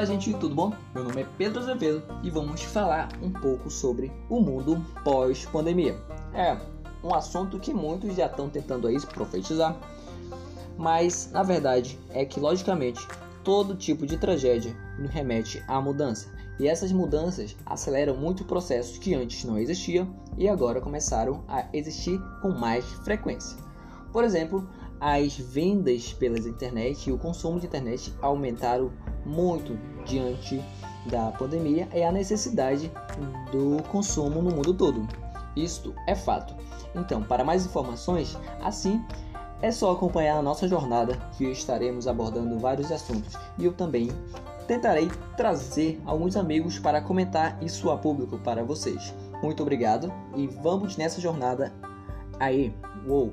Fala gente, tudo bom? Meu nome é Pedro Azevedo e vamos falar um pouco sobre o mundo pós-pandemia. É um assunto que muitos já estão tentando aí profetizar, mas na verdade é que logicamente todo tipo de tragédia nos remete à mudança. E essas mudanças aceleram muito processos que antes não existiam e agora começaram a existir com mais frequência. Por exemplo, as vendas pelas internet e o consumo de internet aumentaram muito diante da pandemia e a necessidade do consumo no mundo todo. Isto é fato. Então, para mais informações, assim é só acompanhar a nossa jornada que estaremos abordando vários assuntos e eu também tentarei trazer alguns amigos para comentar isso a público para vocês. Muito obrigado e vamos nessa jornada aí. Uou!